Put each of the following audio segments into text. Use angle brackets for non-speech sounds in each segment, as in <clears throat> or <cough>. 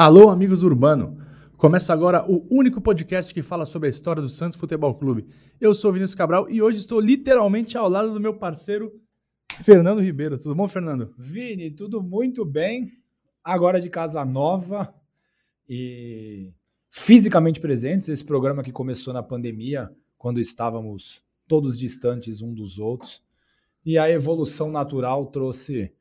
Alô, amigos urbano! Começa agora o único podcast que fala sobre a história do Santos Futebol Clube. Eu sou Vinícius Cabral e hoje estou literalmente ao lado do meu parceiro Fernando Ribeiro. Tudo bom, Fernando? Vini, tudo muito bem. Agora de casa nova e fisicamente presentes. Esse programa que começou na pandemia, quando estávamos todos distantes um dos outros. E a evolução natural trouxe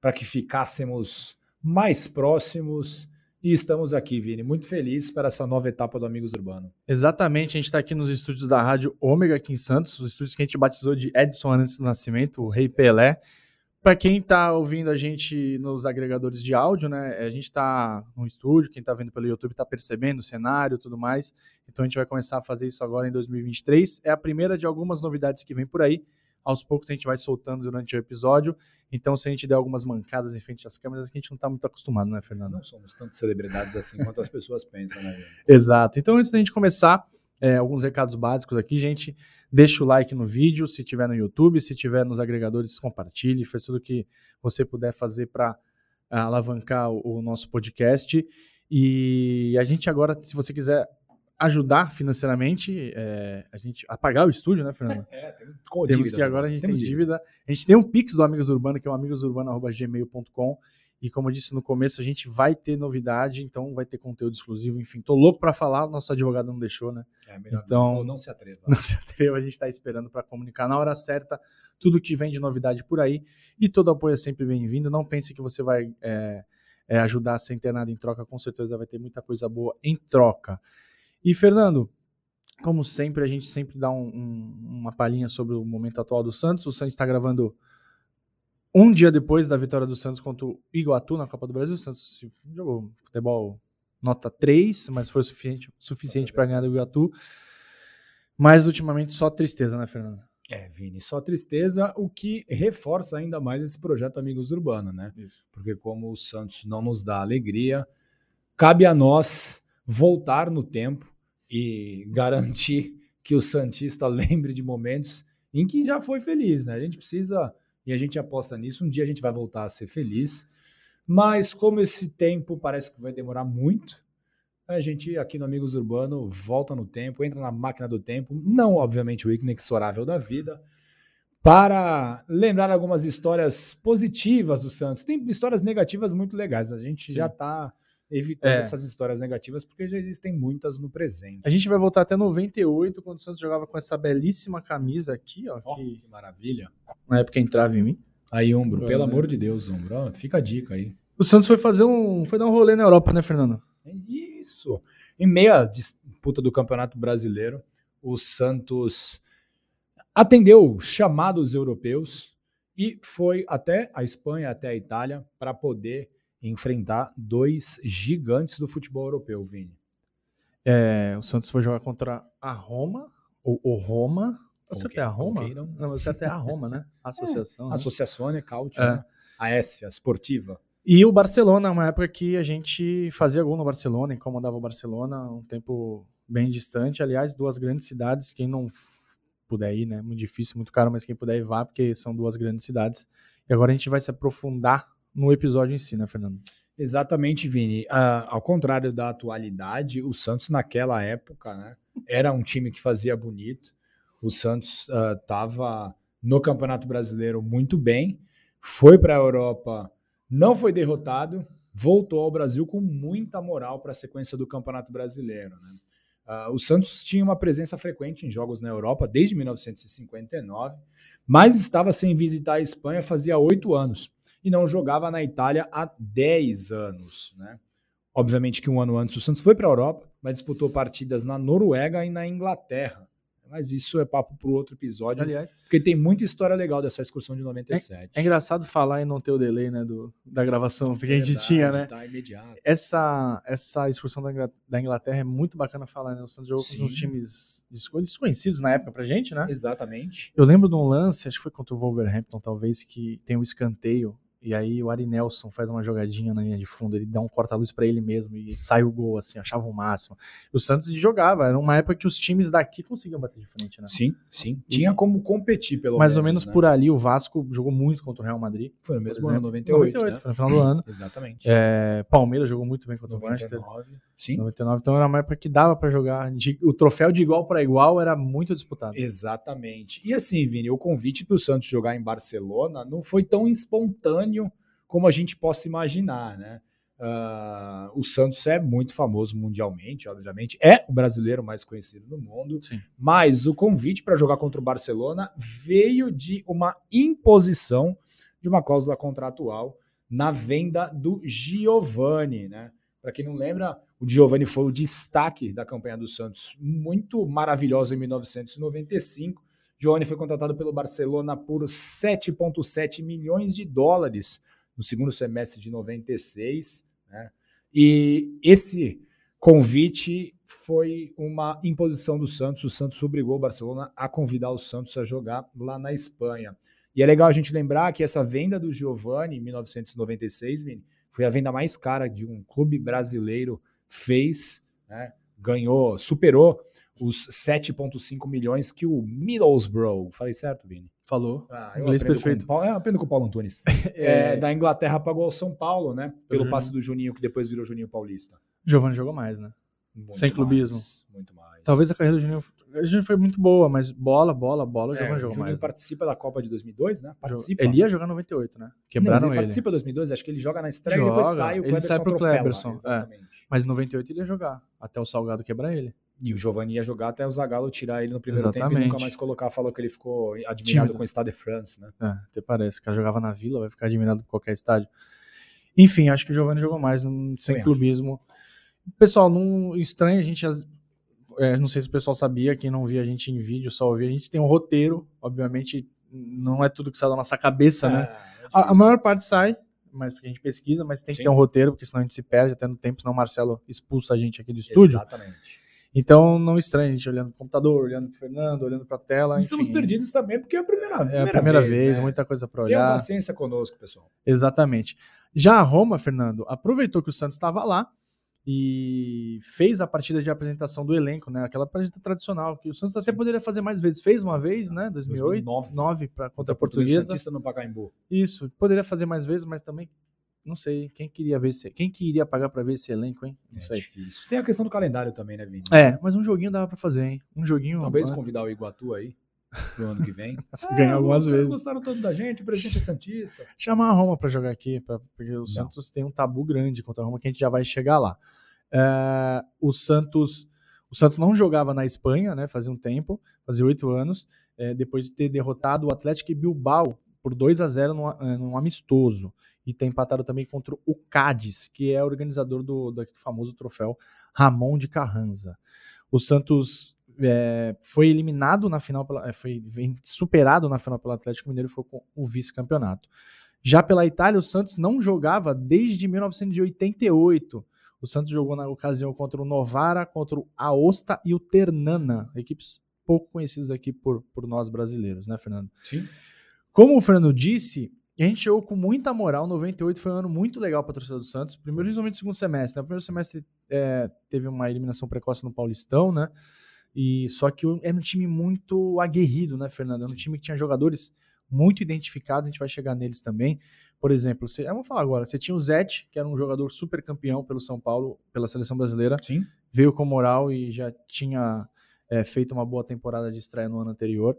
para que ficássemos mais próximos e estamos aqui, Vini, muito felizes para essa nova etapa do Amigos Urbano. Exatamente, a gente está aqui nos estúdios da Rádio Ômega aqui em Santos, os estúdios que a gente batizou de Edson antes do nascimento, o Rei Pelé. Para quem está ouvindo a gente nos agregadores de áudio, né, a gente está no estúdio, quem está vendo pelo YouTube está percebendo o cenário e tudo mais. Então a gente vai começar a fazer isso agora em 2023. É a primeira de algumas novidades que vem por aí aos poucos a gente vai soltando durante o episódio. Então, se a gente der algumas mancadas em frente às câmeras, a gente não está muito acostumado, né, Fernando? Não somos tantas celebridades assim quanto as pessoas pensam, né? Exato. Então, antes da gente começar, é, alguns recados básicos aqui, gente. Deixa o like no vídeo, se tiver no YouTube, se tiver nos agregadores, compartilhe, faz tudo que você puder fazer para alavancar o, o nosso podcast. E a gente agora, se você quiser ajudar financeiramente é, a gente a pagar o estúdio, né, Fernando? <laughs> É, temos, temos que agora a gente tem dívida. A gente tem um Pix do Amigos Urbano, que é o amigosurbano.gmail.com. E como eu disse no começo, a gente vai ter novidade, então vai ter conteúdo exclusivo. Enfim, tô louco para falar, nosso advogado não deixou, né? É, melhor então, não, não se atreva. <laughs> Não se atreva, a gente está esperando para comunicar na hora certa tudo que vem de novidade por aí. E todo apoio é sempre bem-vindo. Não pense que você vai é, é, ajudar sem ter nada em troca, com certeza vai ter muita coisa boa em troca. E, Fernando, como sempre, a gente sempre dá um, um, uma palhinha sobre o momento atual do Santos. O Santos está gravando um dia depois da vitória do Santos contra o Iguatu na Copa do Brasil. O Santos jogou futebol nota 3, mas foi suficiente, suficiente para ganhar do Iguatu. Mas ultimamente só tristeza, né, Fernando? É, Vini, só tristeza, o que reforça ainda mais esse projeto Amigos Urbano, né? Isso. Porque como o Santos não nos dá alegria, cabe a nós voltar no tempo e garantir que o Santista <laughs> lembre de momentos em que já foi feliz, né? A gente precisa, e a gente aposta nisso, um dia a gente vai voltar a ser feliz, mas como esse tempo parece que vai demorar muito, a gente aqui no Amigos Urbano volta no tempo, entra na máquina do tempo, não obviamente o inexorável da vida, para lembrar algumas histórias positivas do Santos. Tem histórias negativas muito legais, mas a gente Sim. já está evitando é. essas histórias negativas, porque já existem muitas no presente. A gente vai voltar até 98, quando o Santos jogava com essa belíssima camisa aqui, ó. Oh, que... que... maravilha. Na época entrava em mim. Aí, Umbro, pelo né? amor de Deus, Umbro, ó, fica a dica aí. O Santos foi fazer um. foi dar um rolê na Europa, né, Fernando? É isso. Em meia disputa do Campeonato Brasileiro, o Santos atendeu chamados europeus e foi até a Espanha, até a Itália, para poder enfrentar dois gigantes do futebol europeu, Vini. É, o Santos foi jogar contra a Roma, ou o Roma. Você até a Roma? Não, não você até a Roma, né? <laughs> Associação. É, né? Associazione Cautio, é. né? a S, a esportiva. E o Barcelona, uma época que a gente fazia gol no Barcelona, incomodava o Barcelona, um tempo bem distante. Aliás, duas grandes cidades, quem não puder ir, né? Muito difícil, muito caro, mas quem puder ir vá, porque são duas grandes cidades. E agora a gente vai se aprofundar no episódio em si, né, Fernando? Exatamente, Vini. Uh, ao contrário da atualidade, o Santos naquela época né, era um time que fazia bonito. O Santos estava uh, no Campeonato Brasileiro muito bem, foi para a Europa, não foi derrotado, voltou ao Brasil com muita moral para a sequência do Campeonato Brasileiro. Né? Uh, o Santos tinha uma presença frequente em jogos na Europa desde 1959, mas estava sem visitar a Espanha fazia oito anos e não jogava na Itália há 10 anos. Né? Obviamente que um ano antes o Santos foi para a Europa, mas disputou partidas na Noruega e na Inglaterra. Mas isso é papo para outro episódio, aliás. Porque tem muita história legal dessa excursão de 97. É, é engraçado falar e não ter o delay né, do, da gravação, porque é a gente tinha, né? Tá imediato. Essa, essa excursão da Inglaterra é muito bacana falar, né? O Santos jogou com uns times desconhecidos na época pra gente, né? Exatamente. Eu lembro de um lance, acho que foi contra o Wolverhampton, talvez, que tem um escanteio e aí o Ari Nelson faz uma jogadinha na linha de fundo, ele dá um corta-luz para ele mesmo e sai o gol, assim, achava o máximo. O Santos jogava, era uma época que os times daqui conseguiam bater de frente, né? Sim, sim. Tinha como competir, pelo Mais menos. ou menos né? por ali, o Vasco jogou muito contra o Real Madrid. Foi no mesmo ano, exemplo. 98. 98, né? foi no final do ano. <laughs> Exatamente. É, Palmeiras jogou muito bem contra o Manchester. 99. Sim. 99, então era uma época que dava para jogar. De- o troféu de igual para igual era muito disputado. Exatamente. E assim, Vini, o convite para o Santos jogar em Barcelona não foi tão espontâneo como a gente possa imaginar, né? Ah, o Santos é muito famoso mundialmente, obviamente, é o brasileiro mais conhecido do mundo, Sim. mas o convite para jogar contra o Barcelona veio de uma imposição de uma cláusula contratual na venda do Giovani, né? Para quem não lembra, o Giovani foi o destaque da campanha do Santos, muito maravilhosa em 1995. Giovani foi contratado pelo Barcelona por 7,7 milhões de dólares no segundo semestre de 96. Né? E esse convite foi uma imposição do Santos. O Santos obrigou o Barcelona a convidar o Santos a jogar lá na Espanha. E é legal a gente lembrar que essa venda do Giovani em 1996, Vini, foi a venda mais cara de um clube brasileiro fez, né? ganhou, superou os 7,5 milhões que o Middlesbrough, falei certo, Vini? Falou. Ah, Inglês perfeito. Com, o Paulo- eu aprendo com o Paulo Antunes. <laughs> É, da Inglaterra pagou ao São Paulo, né? Pelo Juninho. passe do Juninho, que depois virou Juninho Paulista. Giovanni jogou mais, né? Muito Sem clubismo. mais, muito mais. Talvez a carreira do Juninho. Juninho foi muito boa, mas bola, bola, bola, o É, Giovanni o jogou Juninho mais. né? participa da Copa de 2002, né? Participa. Ele ia jogar 98, né? Não, mas Quebraram ele ele. participa de 2002, acho que ele joga na estreia Joga, e depois sai o ele Cleberson sai pro Cleberson, é. Mas em 98 ele ia jogar. Até o Salgado quebrar ele. E o Giovanni ia jogar até o Zagallo tirar ele no primeiro tempo e Exatamente. nunca mais colocar. Falou que ele ficou admirado Tímido. com o Stade de France, né? É, até parece. O cara jogava na vila, vai ficar admirado por qualquer estádio. Enfim, acho que o Giovanni jogou mais, hum, sem Também clubismo. Pessoal, não estranho, a gente. é, não sei se o pessoal sabia, quem não via a gente em vídeo, só ouvia. A gente tem um roteiro, obviamente, não é tudo que sai da nossa cabeça, né? É, é A, a difícil. maior parte sai, mas porque a gente pesquisa, mas tem que Sim. ter um roteiro, porque senão a gente se perde até no tempo, senão o Marcelo expulsa a gente aqui do estúdio. Exatamente. Então não estranha a gente olhando pro computador, olhando pro Fernando, olhando pra tela. Estamos enfim. perdidos também, porque é a primeira, É a primeira vez, né? muita coisa Tenham olhar. paciência conosco, pessoal. Exatamente. Já a Roma, Fernando, aproveitou que o Santos estava lá e fez a partida de apresentação do elenco, né? Aquela partida tradicional que o Santos até poderia fazer mais vezes. Fez uma vez, né? 2008, 2009. 9 para contra a Portuguesa. Portuguesa. Santista no Pacaembu. Isso, poderia fazer mais vezes, mas também não sei quem queria ver esse, quem que iria pagar para ver esse elenco, hein? Não É sei. difícil. Tem a questão do calendário também, né, Vini? É, mas um joguinho dava para fazer, hein? Um joguinho Talvez convidar o Iguatu aí pro ano que vem. <laughs> Ganhar algumas os caras vezes. gostaram tanto da gente, o presidente é Santista. chamar a Roma para jogar aqui, pra- porque o Santos tem um tabu grande contra a Roma que a gente já vai chegar lá. É, o Santos, o Santos não jogava na Espanha, né? Fazia um tempo, fazia oito anos, é, depois de ter derrotado o Atlético Bilbao por 2 a 0 num, é, num amistoso e ter empatado também contra o Cádiz, que é organizador do, do famoso troféu Ramon de Carranza. O Santos é, foi eliminado na final, pela, é, foi superado na final pelo Atlético Mineiro e foi com o vice-campeonato. Já pela Itália, o Santos não jogava desde 1988. O Santos jogou na ocasião contra o Novara, contra o Aosta e o Ternana, equipes pouco conhecidas aqui por, por nós brasileiros, né, Fernando? Sim. Como o Fernando disse, a gente jogou com muita moral. 98 foi um ano muito legal para a torcida do Santos. Primeiro, principalmente no segundo semestre. No primeiro semestre é, teve uma eliminação precoce no Paulistão, né? E só que era um time muito aguerrido, né, Fernando? Era um time que tinha jogadores muito identificados. A gente vai chegar neles também. Por exemplo, você, vou falar agora. Você tinha o Zete, que era um jogador super campeão pelo São Paulo, pela seleção brasileira Sim. veio com moral e já tinha é, feito uma boa temporada de estreia no ano anterior.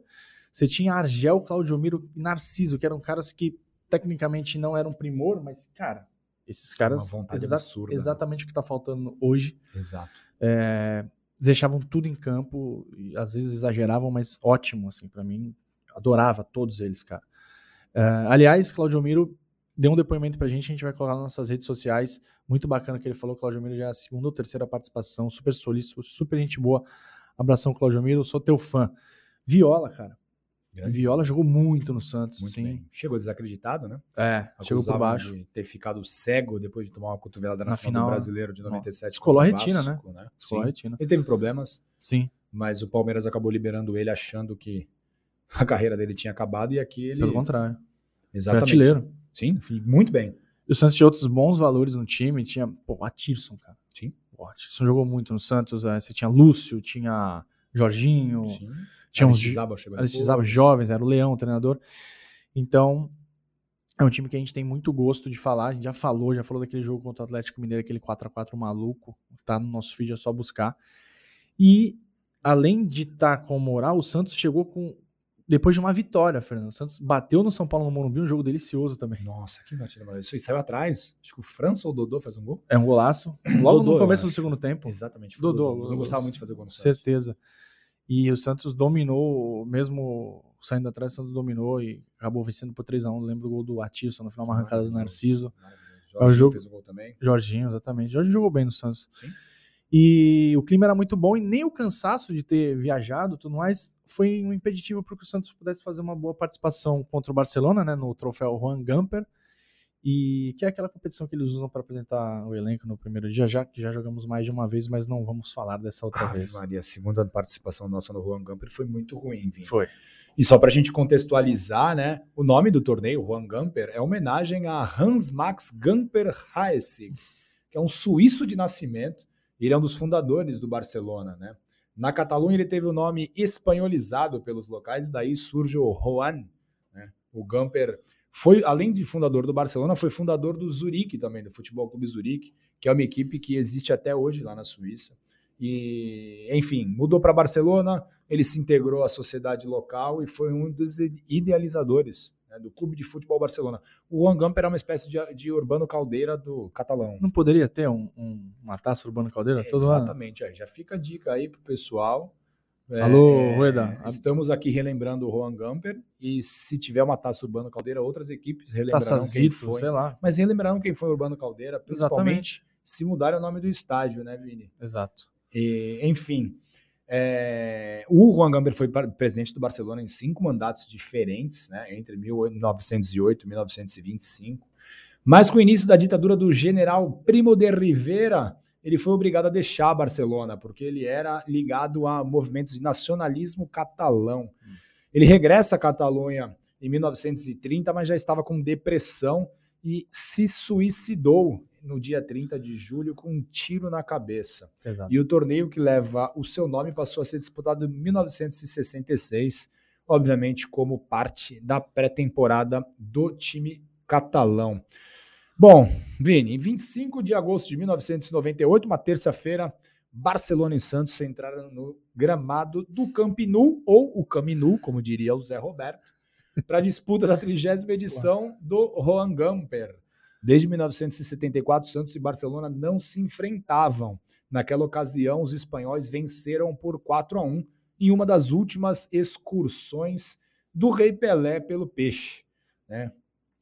Você tinha Argel, Claudio Miro e Narciso, que eram caras que tecnicamente não eram primor, mas, cara, esses caras. Uma vontade exa- absurda, né? Exatamente o que está faltando hoje. Exato. É, deixavam tudo em campo, às vezes exageravam, mas ótimo, assim, para mim. Adorava todos eles, cara. É, aliás, Claudio Miro deu um depoimento pra gente, a gente vai colocar nas nossas redes sociais. Muito bacana que ele falou. Claudio Miro já é a segunda ou terceira participação, super solícito, super gente boa. Abração, Claudio Miro, sou teu fã. Viola, cara. Grande. Viola jogou muito no Santos, Muito sim. bem. Chegou desacreditado, né? É, chegou por baixo. de ter ficado cego depois de tomar uma cotovelada na, Na final, final, do né? Brasileiro de 97. Descolou contra a retina, Vasco, né? Descolou a Sim. retina. Ele teve problemas, Sim, mas o Palmeiras acabou liberando ele achando que a carreira dele tinha acabado e aqui ele... pelo contrário. Foi Exatamente. artilheiro. sim, muito bem. E o Santos tinha outros bons valores no time. Tinha, pô, o Atirson, cara. Sim. O Atirson jogou muito no Santos. é, Você tinha Lúcio, tinha Jorginho, Sim. Tinha uns depois. jovens, era o Leão, o treinador. Então, é um time que a gente tem muito gosto de falar. A gente já falou, já falou daquele jogo contra o Atlético Mineiro, aquele 4x4 maluco. Tá no nosso feed, é só buscar. E, além de estar com moral, o Santos chegou com. Depois de uma vitória, Fernando. O Santos bateu no São Paulo no Morumbi, um jogo delicioso também. Nossa, que batida maravilhosa. Isso aí saiu atrás. Acho que o França ou o Dodô faz um gol. É um golaço. <clears throat> Logo Dodô, no começo do segundo tempo. Exatamente. Dodô, Dodô. Eu gostava muito de fazer gol no Santos. Certeza. E o Santos dominou, mesmo saindo atrás, o Santos dominou e acabou vencendo por 3x1. Lembro do gol do Atisson no final, uma arrancada do Narciso. É o Jorginho jogo- fez o gol também. Jorginho, exatamente. Jorginho jogou bem no Santos. Sim. E o clima era muito bom e nem o cansaço de ter viajado e tudo mais foi um impeditivo para que o Santos pudesse fazer uma boa participação contra o Barcelona, né, no troféu Juan Gamper. E que é aquela competição que eles usam para apresentar o elenco no primeiro dia, já que já jogamos mais de uma vez, mas não vamos falar dessa outra Ave vez. Maria, a segunda participação nossa no Juan Gamper foi muito ruim, Vini. Foi. E só para a gente contextualizar, né? O nome do torneio, Juan Gamper, é homenagem a Hans Max Gamper Haessig, que é um suíço de nascimento. Ele é um dos fundadores do Barcelona, né? Na Catalunha ele teve o nome espanholizado pelos locais, daí surge o Juan. Né? O Gamper foi, além de fundador do Barcelona, foi fundador do Zurique também, do Futebol Clube Zurique, que é uma equipe que existe até hoje lá na Suíça. E, enfim, mudou para Barcelona, ele se integrou à sociedade local e foi um dos idealizadores né, do Clube de Futebol Barcelona. O Juan Gamper é uma espécie de, de Urbano Caldeira do catalão. Não poderia ter um, um- uma taça Urbano Caldeira todo ano? Exatamente, já fica a dica aí pro pessoal. É, Alô, Rueda. Estamos aqui relembrando o Juan Gamper e se tiver uma taça Urbano Caldeira, outras equipes relembrarão Taça quem foi. sei lá. Mas relembrarão quem foi Urbano Caldeira, principalmente Exatamente. se mudar o nome do estádio, né, Vini? Exato. E, enfim, é, o Juan Gamper foi presidente do Barcelona em cinco mandatos diferentes, né, entre 1908 e 1925. Mas com o início da ditadura do general Primo de Rivera, ele foi obrigado a deixar Barcelona, porque ele era ligado a movimentos de nacionalismo catalão. Ele regressa à Catalunha em 1930, mas já estava com depressão e se suicidou no dia 30 de julho com um tiro na cabeça. Exato. E o torneio que leva o seu nome passou a ser disputado em 1966, obviamente como parte da pré-temporada do time catalão. Bom, Vini, em 25 de agosto de 1998, uma terça-feira, Barcelona e Santos entraram no gramado do Camp ou o Caminu, como diria o Zé Roberto, para a disputa da trigésima edição do Juan Gamper. Desde 1974, Santos e Barcelona não se enfrentavam. Naquela ocasião, os espanhóis venceram por 4 a 1 em uma das últimas excursões do Rei Pelé pelo Peixe. Né?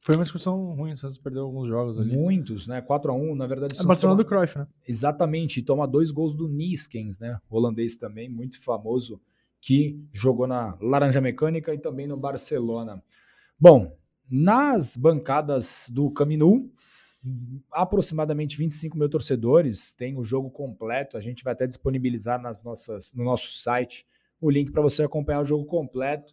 Foi uma excursão ruim, o Santos perdeu alguns jogos ali. Muitos, né? 4 a 1 na verdade. É Barcelona do Cruyff, né? Exatamente, e toma dois gols do Niskens, né? Holandês também, muito famoso, que jogou na Laranja Mecânica e também no Barcelona. Bom, nas bancadas do Caminu, aproximadamente 25 mil torcedores, tem o jogo completo. A gente vai até disponibilizar nas nossas, no nosso site o link para você acompanhar o jogo completo.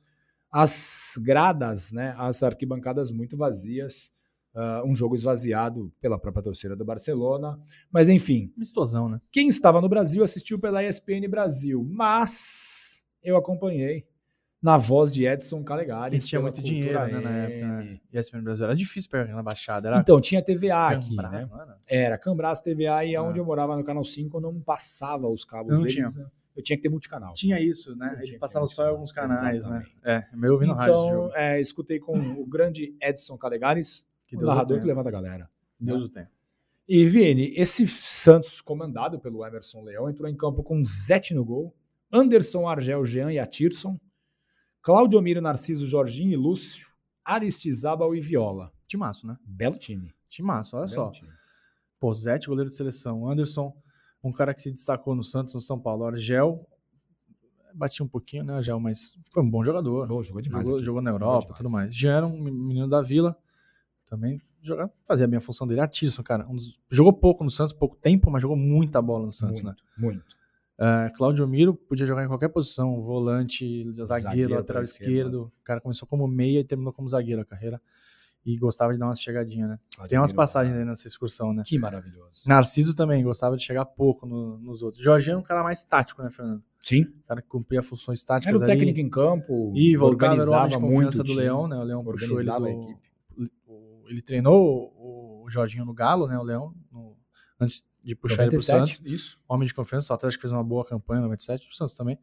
As gradas, né, as arquibancadas muito vazias, ah, um jogo esvaziado pela própria torcida do Barcelona. Mas enfim, Mistosão, né? quem estava no Brasil assistiu pela ESPN Brasil, mas eu acompanhei na voz de Edson Calegari. Eles tinham pela muito dinheiro né, na época. Né? ESPN Brasil era difícil pegar na Baixada. Era Então, tinha TVA aqui, Cambras, né? era? Era Cambras TVA e Ah. onde eu morava no Canal 5 eu não passava os cabos Não deles. né? Eu tinha que ter multicanal. Tinha isso, né? Não Ele tinha passava só em alguns canais, Exatamente. né? É, meu ouvindo rádio. esse Então, é, escutei com o grande Edson Calegares, Que o Deus o narrador que levanta a galera. Deus o tenha. E, Vini, esse Santos, comandado pelo Emerson Leão, entrou em campo com Zete no gol, Anderson, Argel, Jean e Atirson, Claudio Miro, Narciso, Jorginho e Lúcio, Aristizábal e Viola. Timaço, né? Belo time. Timaço, olha belo só. time. Pô, Zete, goleiro de seleção. Anderson, um cara que se destacou no Santos, no São Paulo. Argel, batia um pouquinho, né, Argel, mas foi um bom jogador. Pô, jogou demais. jogou, jogou na Europa demais. tudo mais. Jean era um menino da Vila, também jogava, fazia bem a função dele. Atisson, cara, um dos- jogou pouco no Santos, pouco tempo, mas jogou muita bola no Santos, muito, né? muito. É, Claudio Miro podia jogar em qualquer posição, volante, zagueiro, Zagueiro, lateral esquerdo. O cara começou como meia e terminou como zagueiro a carreira. E gostava de dar umas chegadinhas, né? Tem umas Admiro, passagens aí nessa excursão, né? Que maravilhoso. Narciso também gostava de chegar pouco no- nos outros. Jorginho era um cara mais tático, né, Fernando? Sim. Um cara que cumpria funções táticas Era o ali. técnico em campo, E voltava, era o homem organizava muito o do Leão, né? O Leão puxou ele organizava a do, equipe. o- ele treinou o, o Jorginho no Galo, né? O Leão, no- antes de puxar ele pro 97, Santos. isso. Homem de confiança, o Atlético fez uma boa campanha no 97, o Santos também.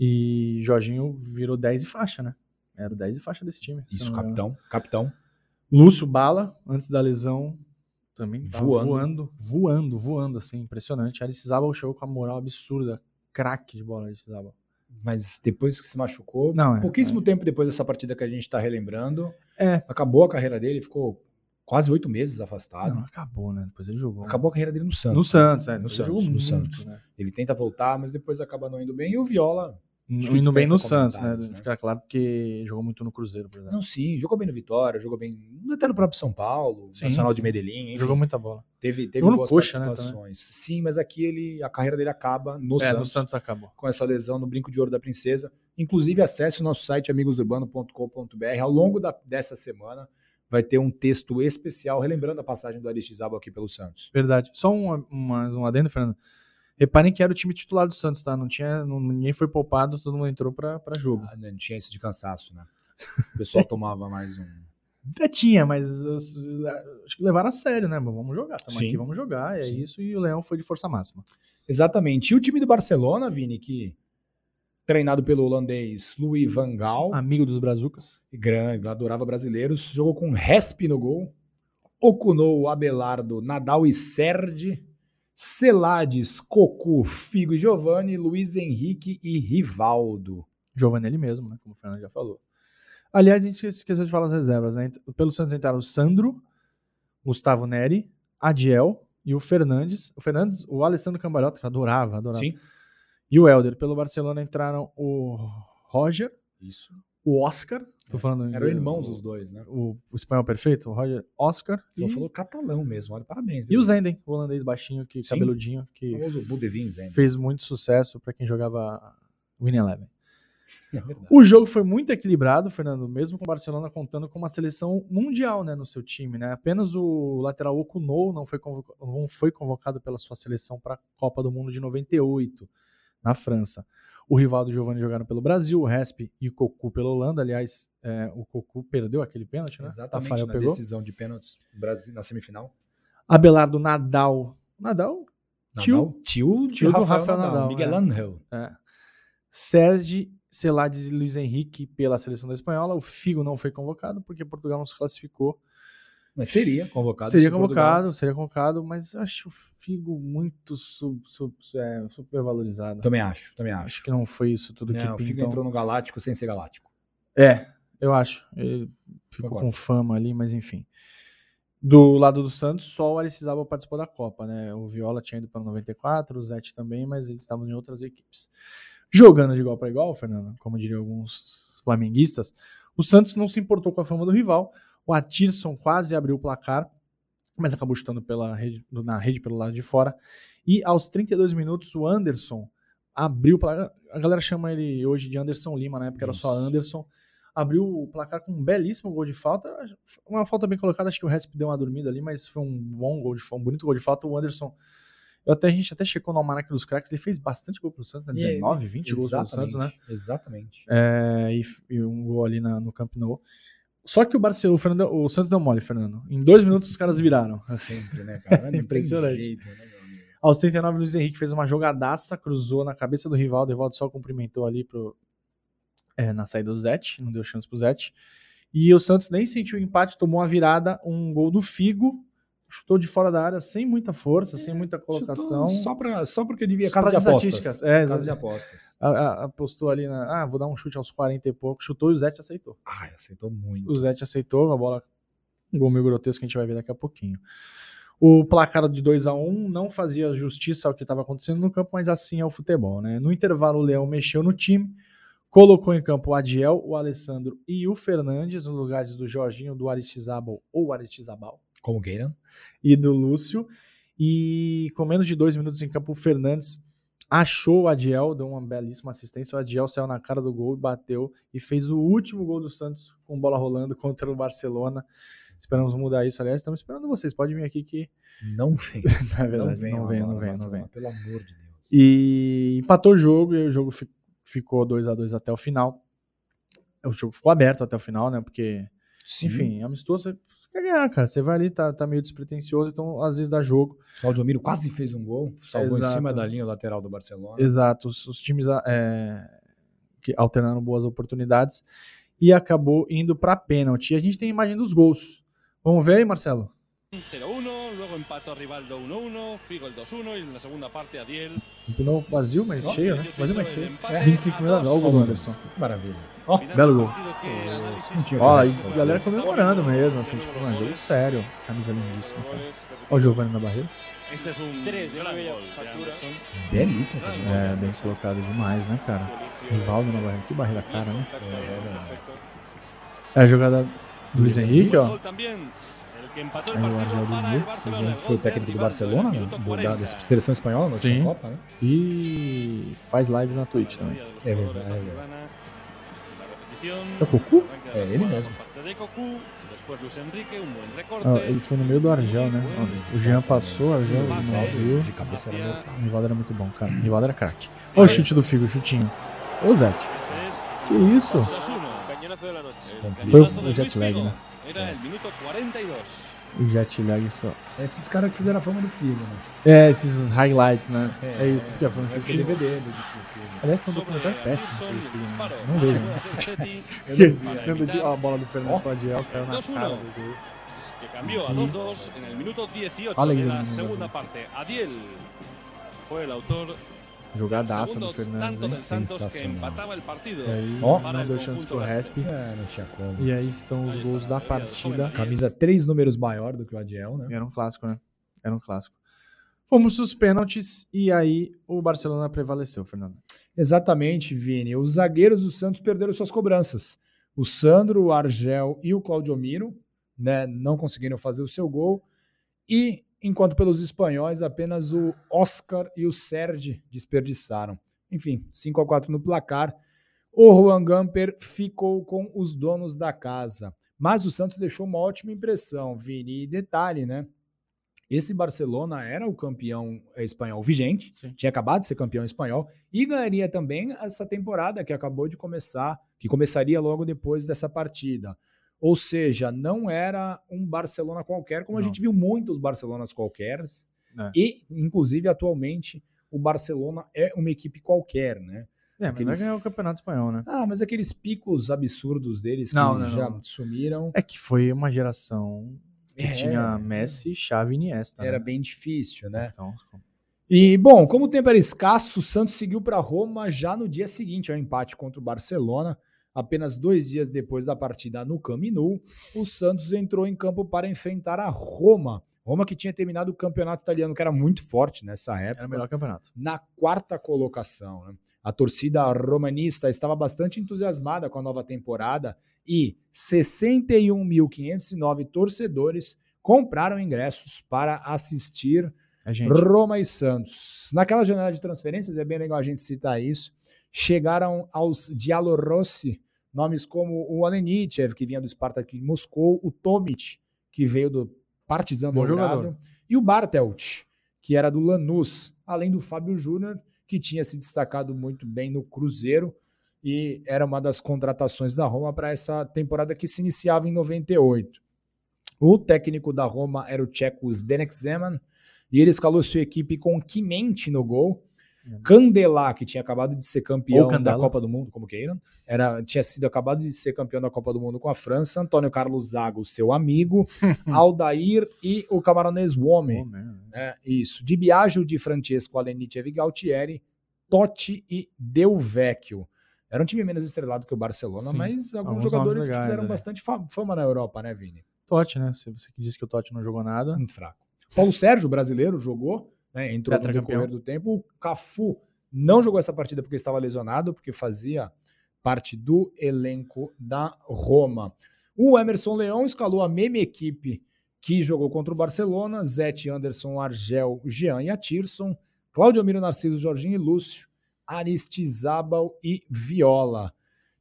E Jorginho virou 10 e faixa, né? Era o 10 e faixa desse time. Isso, capitão. Capitão. Lúcio Bala, antes da lesão, também Voando. voando, voando, voando, assim, impressionante. Aristizábal chegou com a moral absurda, craque de bola Aristizábal. Mas depois que se machucou, Não, é, pouquíssimo tempo depois dessa partida que a gente tá relembrando, É. acabou a carreira dele, ficou quase oito meses afastado. Não, acabou, né? Depois ele jogou. Acabou a carreira dele no Santos. No Santos, é. No Santos, jogou no muito, Santos. né? Ele tenta voltar, mas depois acaba não indo bem. E o Viola, Indo bem no Santos, né? né? Fica claro porque jogou muito no Cruzeiro, por exemplo. não, sim, jogou bem no Vitória, jogou bem até no próprio São Paulo, Sim, Nacional sim. de Medellín, enfim, Jogou muita bola. teve, teve Jogou boas Coxa, né, participações. sim, mas aqui ele, a carreira dele acaba no, é, Santos, no Santos acabou. com essa lesão no brinco de ouro da princesa. Inclusive, acesse o nosso site amigosurbano.com.br. Ao longo da- dessa semana vai ter um texto especial relembrando a passagem do Aristizábal aqui pelo Santos. Verdade. Só um, uma, um adendo, Fernando. Reparem que era o time titular do Santos, tá? Não tinha, não- ninguém foi poupado, todo mundo entrou pra, pra jogo. Ah, Não tinha isso de cansaço, né? O pessoal <laughs> tomava mais um. Até tinha, mas acho que levaram a sério, né? Mas vamos jogar, estamos aqui, vamos jogar, é Sim. isso. E o Leão foi de força máxima. Exatamente. E o time do Barcelona, Vini, que treinado pelo holandês Louis van Gaal, Amigo dos Brazucas. grande, adorava brasileiros, jogou com Resp no gol, Okunou, Abelardo, Nadal e Serge, Celades, Cocu, Figo e Giovanni, Luiz Henrique e Rivaldo. Giovanelli mesmo, né? Como o Fernando já falou. Aliás, a gente esqueceu de falar as reservas, né? Pelo Santos entraram o Sandro, Gustavo Neri, Adiel e o Fernandes. O Fernandes, o Alessandro Cambalhota, que eu adorava, adorava. Sim. E o Helder. Pelo Barcelona entraram o Roger, Isso. O Oscar. Tô falando Eram irmãos o, os dois, né? o, o espanhol perfeito, o Roger Oscar. Só E, falou catalão mesmo, olha, parabéns. e viu? o Zenden, o holandês baixinho, que, Sim. cabeludinho, que famoso Budevin Zen. fez muito sucesso para quem jogava Win Eleven. <laughs> É. O jogo foi muito equilibrado, Fernando, mesmo com o Barcelona contando com uma seleção mundial né, no seu time. Né? Apenas o lateral Okunou não foi, não foi convocado pela sua seleção para a Copa do Mundo de 98, na França. O Rivaldo e o Giovanni jogaram pelo Brasil, o Resp e o Cocu pela Holanda. Aliás, é, o Cocu perdeu aquele pênalti, né? Exatamente, Tafarel na pegou. decisão de pênaltis do Brasil na semifinal. Abelardo Nadal. Nadal? Tio. Nadal, tio, de Tio do Rafael, Rafael Nadal, Nadal, Miguel é. Angel. É. Serge, Celades e Luiz Henrique pela seleção da Espanhola. O Figo não foi convocado porque Portugal não se classificou. Mas seria convocado. seria convocado, seria convocado, mas acho o Figo muito sub, sub, é, supervalorizado. Também acho, também acho acho. que não foi isso tudo Não, o que Figo pintam. entrou no Galáctico sem ser Galáctico. É, eu acho. Ele ficou Concordo. com fama ali, mas enfim. Do lado do Santos, só o Aristizábal participou da Copa, né? O Viola tinha ido para 94, o Zete também, mas eles estavam em outras equipes. Jogando de igual para igual, Fernando, como diriam alguns flamenguistas, o Santos não se importou com a fama do rival. O Atirson quase abriu o placar, mas acabou chutando pela rede, na rede pelo lado de fora. E aos 32 minutos, o Anderson abriu o placar. A galera chama ele hoje de Anderson Lima, na época era só. Anderson. Abriu o placar com um belíssimo gol de falta. Uma falta bem colocada, acho que o Resp deu uma dormida ali, mas foi um bom gol de falta, um bonito gol de falta. O Anderson. Eu até, a gente até checou no Almanac dos Craques, ele fez bastante gol pro Santos, né? E ele- 19, 20 gols pro Santos, né? Exatamente. É, e, e um gol ali na- no Camp Nou. Só que o Barcelona, o, Fernando- o Santos deu mole, Fernando. Em dois minutos os caras viraram. assim. <laughs> Sempre, né, cara? Impressionante. jeito, né? Aos 39, o Luiz Henrique fez uma jogadaça, cruzou na cabeça do rival. O Rivaldo só cumprimentou ali pro, é, na saída do Zete, não deu chance pro Zete. E o Santos nem sentiu o empate, tomou a virada, um gol do Figo, chutou de fora da área sem muita força, sem muita colocação. Só, pra, só porque devia. Casa de pras apostas. É, Casa de apostas. A- a- Apostou ali na. Ah, vou dar um chute aos 40 e pouco. Chutou e o Zete aceitou. Ai, aceitou muito. O Zete aceitou, a bola, um gol meio grotesco que a gente vai ver daqui a pouquinho. O placar de 2 a 1 não fazia justiça ao que estava acontecendo no campo, mas assim é o futebol, né? No intervalo, o Leão mexeu no time, colocou em campo o Adiel, o Alessandro e o Fernandes, no lugares do Jorginho, do Aristizábal ou Aristizábal Como queiram. e do Lúcio. E com menos de dois minutos em campo, o Fernandes achou o Adiel, deu uma belíssima assistência. O Adiel saiu na cara do gol e bateu e fez o último gol do Santos com bola rolando contra o Barcelona. Esperamos mudar isso, aliás, estamos esperando vocês. Pode vir aqui que. Não vem. <laughs> Na verdade, não vem, não vem, não vem, não Barcelona, vem. Pelo amor de Deus. E empatou o jogo e o jogo fi- ficou 2 a 2 até o final. O jogo ficou aberto até o final, né? Porque, Sim. enfim, amistoso, você quer ganhar, cara. Você vai ali, tá, tá meio despretensioso, então às vezes dá jogo. Claudio Miro quase fez um gol, salvou Exato. em cima da linha lateral do Barcelona. Exato, os, os times é, que alternaram boas oportunidades e acabou indo para pênalti. E a gente tem a imagem dos gols. Vamos ver aí, Marcelo? 0-1, empató Rivaldo 1-1, Figo el 2-1 y en la segunda parte Adiel. Empinou vazio, mas Ó, cheio, né? Vazio, mas cheio. empate. 25 mil, o gol do Anderson. Maravilha. Ó, Final belo gol. que É, Ó, e a galera comemorando mesmo, assim, tipo, um jogo sério. Camisa lindíssima, cara. Ó o Giovanni na barreira. Este es un Tres de. Belíssimo. Cara. É, bem colocado demais, né, cara? Rivaldo na barreira. Que barreira cara, né? É a jogada do Luiz Henrique, Buen ó. gol también, el que foi o técnico do Barcelona, né? Do, 40. da, da seleção espanhola na Sim. última Copa, né? E faz lives na Twitch também. É verdade, é verdade. É o Cocu? Arranca É ele mesmo. Ó, ele foi no meio do Argel, né? Ó, O Jean passou, o Argel não viu. De cabeça era mortal. O Rivaldo era muito bom, cara. O Rivaldo era craque. Olha o chute do Figo, o chutinho. Ô, Zé. Que isso? 2-1. Cañonazo de la noche. El Foi o- o jet lag, né? Era 42. O jet lag só. É Esses caras que fizeram a fama do filho, né? É, esses highlights, né? É, isso. Que foi um é chute. aquele DVD do filho. Aliás, tem um documentário péssimo sobre o disparo. né? Não vejo, né? <laughs> <laughs> De ó, a bola do Fernandes com o Adiel, saiu na 2-1. cara do gol. que cambió a 2-2 en el minuto 18 Olha de la segunda parte. Adiel fue el autor Jogadaça do Fernandes, hein? Sensacional. E aí, Ó. Para não deu chance pro Resp. É, não tinha como. E aí estão os gols da partida. Camisa três números maior do que o Adiel, né? Era um clássico, né? Era um clássico. Fomos os pênaltis e aí o Barcelona prevaleceu, Fernando. Exatamente, Vini. Os zagueiros do Santos perderam suas cobranças. O Sandro, o Argel e o Claudio Miro né, não conseguiram fazer o seu gol. E, enquanto pelos espanhóis, apenas o Oscar e o Sergi desperdiçaram. Enfim, 5 a 4 no placar. O Juan Gamper ficou com os donos da casa. Mas o Santos deixou uma ótima impressão, Vini. E detalhe, né? Esse Barcelona era o campeão espanhol vigente, Sim. tinha acabado de ser campeão espanhol e ganharia também essa temporada que acabou de começar, que começaria logo depois dessa partida. Ou seja, não era um Barcelona qualquer, como a Não. gente viu muitos Barcelonas qualquer. É. E, inclusive, atualmente, o Barcelona é uma equipe qualquer, né? É, mas Aqueles- vai ganhar o Campeonato Espanhol, né? Ah, mas aqueles picos absurdos deles que Não, não, já sumiram. É que foi uma geração que É, tinha Messi, Xavi e Iniesta. Era né? bem difícil, né? Então, E, bom, como o tempo era escasso, o Santos seguiu para Roma já no dia seguinte ao empate contra o Barcelona. Apenas dois dias depois da partida no Camp Nou, o Santos entrou em campo para enfrentar a Roma. Roma que tinha terminado o campeonato italiano, que era muito forte nessa época, era o melhor campeonato. na quarta colocação. né? A torcida romanista estava bastante entusiasmada com a nova temporada e 61.509 torcedores compraram ingressos para assistir É. Roma e Santos. Naquela janela de transferências, é bem legal a gente citar isso, chegaram aos Dialorossi nomes como o Alenichev, que vinha do Spartak de Moscou, o Tomic, que veio do Partizan Bom Belgrado, e o Bartelt, que era do Lanús, além do Fábio Júnior, que tinha se destacado muito bem no Cruzeiro e era uma das contratações da Roma para essa temporada que se iniciava em 98. O técnico da Roma era o tcheco Zdenek Zeman, e ele escalou sua equipe com Kimente no gol, Candelá, que tinha acabado de ser campeão da Copa do Mundo, como queiram, era, tinha sido acabado de ser campeão da Copa do Mundo com a França, Antônio Carlos Zago, seu amigo, <laughs> Aldair e o camaronês Wome. Meu. É, isso. Di Biagio, Di Francesco, Alenicev Galtieri, Totti e Del Vecchio. Era um time menos estrelado que o Barcelona, Sim, mas alguns, alguns jogadores nomes que legais, fizeram é. bastante fa- fama na Europa, né, Vini? Totti, né? Se você que disse que o Totti não jogou nada. Muito fraco. Paulo Sérgio, brasileiro, jogou, né, entrou no decorrer do tempo. O Cafu não jogou essa partida porque estava lesionado, porque fazia parte do elenco da Roma. O Emerson Leão escalou a mesma equipe que jogou contra o Barcelona, Zete, Anderson, Argel, Jean e Atirson, Cláudio Miro, Narciso, Jorginho e Lúcio, Aristizábal e Viola.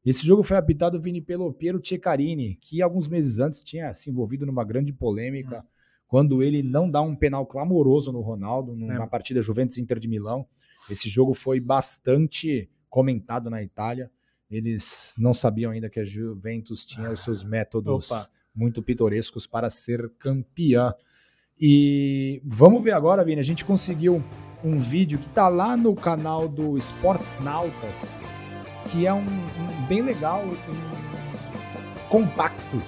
Esse jogo foi apitado Vini pelo Piero Ceccarini, que alguns meses antes tinha se envolvido numa grande polêmica quando ele não dá um penal clamoroso no Ronaldo, numa É. partida Juventus Inter de Milão. Esse jogo foi bastante comentado na Itália. Eles não sabiam ainda que a Juventus tinha os seus métodos Opa. muito pitorescos para ser campeã. E vamos ver agora, Vini, a gente conseguiu um vídeo que tá lá no canal do Esportes Nautas, que é um, um bem legal, um compacto.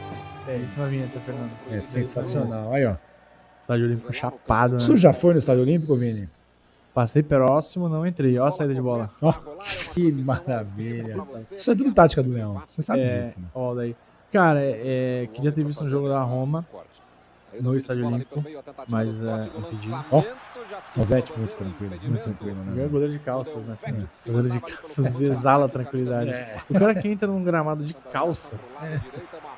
Belíssima vinheta, Fernando. É sensacional. Aí, ó. Estádio Olímpico chapado, né? Você já foi no Estádio Olímpico, Vini? Passei próximo, não entrei. Ó a saída de bola. Ó, <laughs> que maravilha. Isso é tudo tática do Leão. Você sabe É, disso, né? ó, daí. Cara, é, queria ter visto um jogo da Roma no Estádio Olímpico, mas é, impediu. Ó, Rosete muito tranquilo, muito tranquilo, É né? goleiro de calças, né? Fernando? Goleiro de calças exala a tranquilidade. O cara que entra num gramado de calças,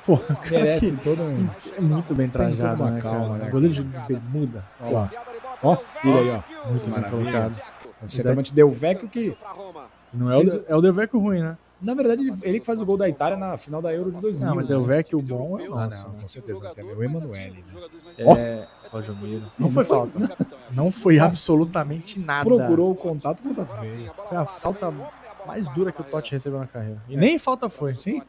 pô, o cara Merece que todo um. é muito bem trajado, né, calma, cara? né, Goleiro de bermuda, ó Ó, lá, ó, vira aí, ó. muito bem Maravilha. colocado. O centroavante deu Vecchio que. Não é o, é o ruim, né? Na verdade, ele- ele que faz o gol da Itália na final da Euro de 2000. Não, mas né? Bom é o Ah, nosso. não, né? com certeza não tem. O Emanuele. Né? É, Cláudio Miro. Não foi falta. Não foi absolutamente nada. Procurou o contato, o contato veio. Foi a falta mais dura que o Totti recebeu na carreira. E nem falta foi. Sim.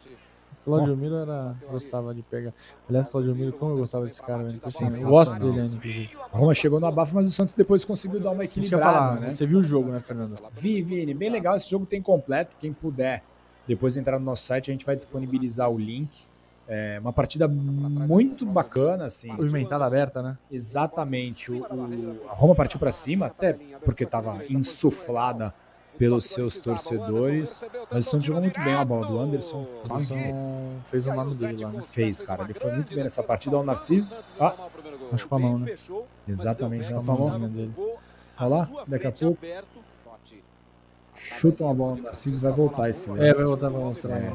O Claudio Miro era, gostava de pegar. Aliás, Claudio Miro, como eu gostava desse cara, velho. Eu Sensacional. gosto dele ainda, inclusive. A Roma chegou no abafo, mas o Santos depois conseguiu dar uma eu equilibrada, falar, né? Você viu o jogo, né, Fernando? Vi, Vini, bem legal. Esse jogo tem completo. Quem puder depois entrar no nosso site, a gente vai disponibilizar o link. É uma partida muito bacana, assim. Movimentada aberta, né? Exatamente. O, o- a Roma partiu para cima, até porque estava insuflada pelos seus torcedores. Mas o Santos jogou muito bem a bola do Anderson. O Anderson fez o nome dele lá, né? Fez, cara. Ele foi muito bem nessa partida. Olha o Narciso. Ah, Acho com a mão, né? exatamente. Já Com a tomou. mãozinha dele. Olha lá, daqui a pouco. Chuta uma bola no Narciso vai voltar esse É, lance. vai voltar pra mostrar. É.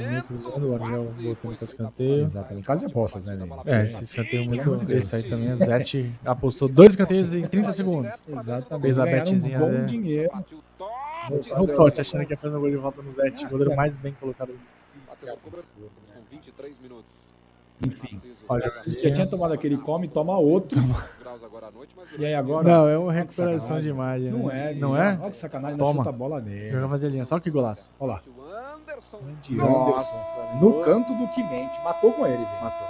né? Cruzando, o Argel voltando com escanteio. Exatamente. Quase apostas, né, Lene? É, esse escanteio muito. Esse aí também, o Zete apostou dois escanteios em 30 segundos. Exatamente. Fez a betezinha um bom dele. dinheiro. O Totti achando que ia fazer um gol de volta no Zete, o goleiro mais bem colocado. Enfim. Olha, Já tinha tomado aquele come, toma outro. E aí agora. Não, é uma Olha que recuperação de imagem. Não né? é, Não é? Olha que sacanagem, Toma. Chuta a bola dele. Joga fazer linha. Só que golaço. Olha lá. De Nossa, Anderson. No canto do Quimente. Matou com ele. Vini. Matou.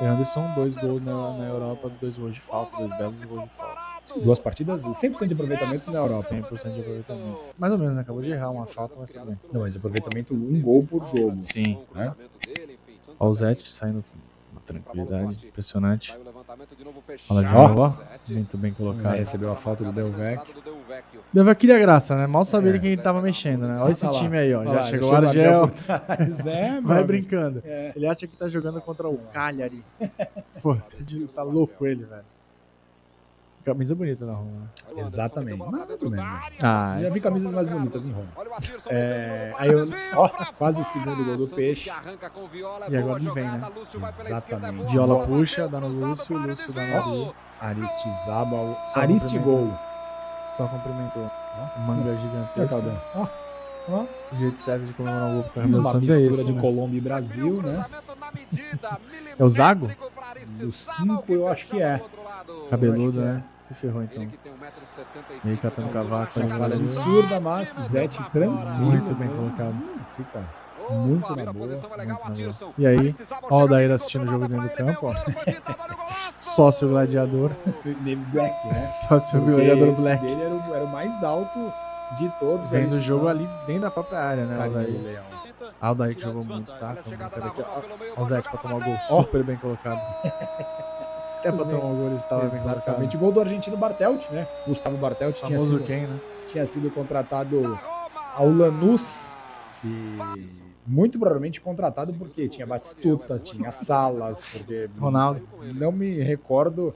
Anderson, dois gols na, na Europa, dois gols de falta, dois belos gols de falta. Duas partidas, 100% de aproveitamento na Europa. 100% de aproveitamento. Mais ou menos, né? Acabou de errar uma falta, mas tudo bem. Não, mas aproveitamento um gol por jogo. Sim. Né? Ó, o Zete saindo tranquilidade impressionante. Olha de Ó. novo, ó. Muito bem colocado. recebeu a falta do Delvec. Deu aquele graça, né? Mal sabia É. quem ele tava mexendo, né? Olha esse time aí, ó. Olha Já lá, chegou o Argel. <laughs> É, Vai brincando. É. Ele acha que tá jogando contra o Cagliari. Pô, tá louco ele, velho. Camisa bonita na Roma. né? Exatamente. Mais ou menos. Ah, Já vi camisas mais bonitas em Roma. É, aí eu, ó, quase o segundo gol do Peixe. E agora não vem, né? Exatamente. Viola puxa, dá no Lúcio, Lúcio dá no Ari. Aristizabal. Só Aristigol. Só cumprimentou. Manga Olha, gigantesca. Caldão. Ó, ó. O jeito certo de comemorar o gol com a Uma é mistura esse. de né? Colômbia e Brasil, né? <laughs> É o Zago? Do 5 eu acho que é. Cabeludo, Eu acho que né? Se ferrou então. Meio catando cavaco. Uma falha absurda, mas Zete tranquilo. Muito bem colocado. Fica muito na boa. Muito na boa. E aí, ó o Daíra assistindo o jogo dentro do campo, ó. Sócio gladiador. Name Black, né? <laughs> Sócio Porque gladiador Black. dele era o, era o mais alto de todos. Vem do jogo ali dentro da própria área, né? O Carinho. Leão. Daí que jogou muito, tá? Então. Ó o Zete pra tomar o gol. Super bem colocado. Até pra tomar o gol ele. Exatamente. Do argentino Bartelt, né? Gustavo Bartelt tinha sido, quem, né? tinha sido contratado ao Lanús e muito provavelmente contratado porque tinha Batistuta, tinha Salas, porque Ronaldo. não me recordo